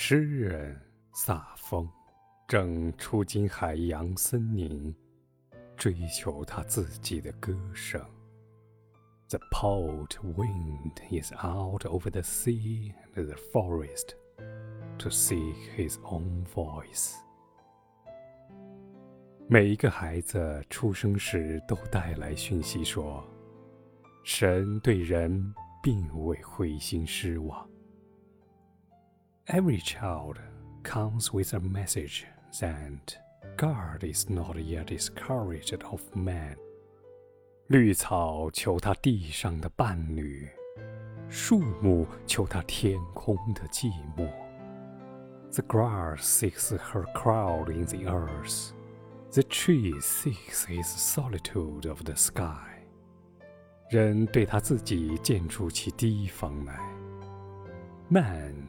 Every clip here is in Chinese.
诗人萨风正出进海洋森林，追求他自己的歌声。The poet wind is out over the sea and the forest to seek his own voice。每一个孩子出生时都带来讯息，说神对人并未灰心失望。Every child comes with a message that God is not yet discouraged of man. 绿草求它地上的伴侣，树木求它天空的寂寞。The grass seeks her crowd in the earth. The tree seeks his solitude of the sky. 人对他自己建筑起堤防来。Man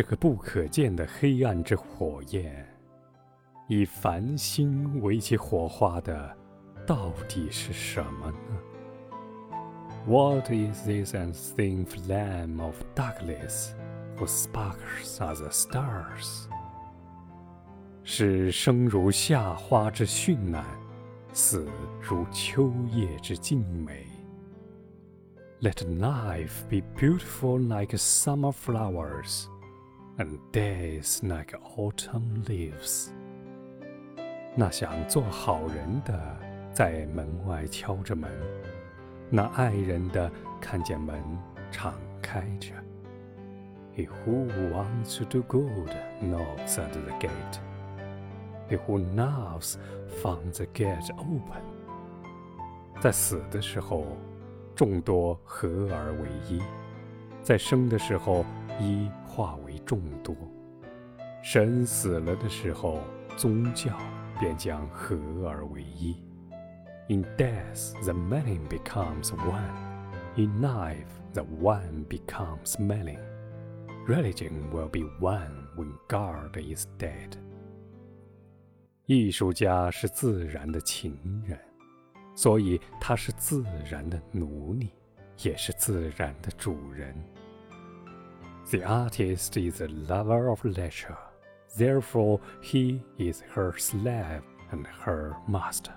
这个不可见的黑暗之火焰，以繁星为其火花的，到底是什么呢？What is this and thin flame of darkness, whose sparks are the stars？是生如夏花之绚烂，死如秋叶之静美。Let life be beautiful like summer flowers. And d i y s like autumn leaves。那想做好人的，在门外敲着门；那爱人的，看见门敞开着。He who wants to do good knocks at the gate. He who knocks finds the gate open. 在死的时候，众多合而为一；在生的时候，一化为。众多神死了的时候，宗教便将合而为一。In death the many becomes one; in life the one becomes many. Religion will be one when God is dead. 艺术家是自然的情人，所以他是自然的奴隶，也是自然的主人。The artist is a lover of leisure, therefore, he is her slave and her master.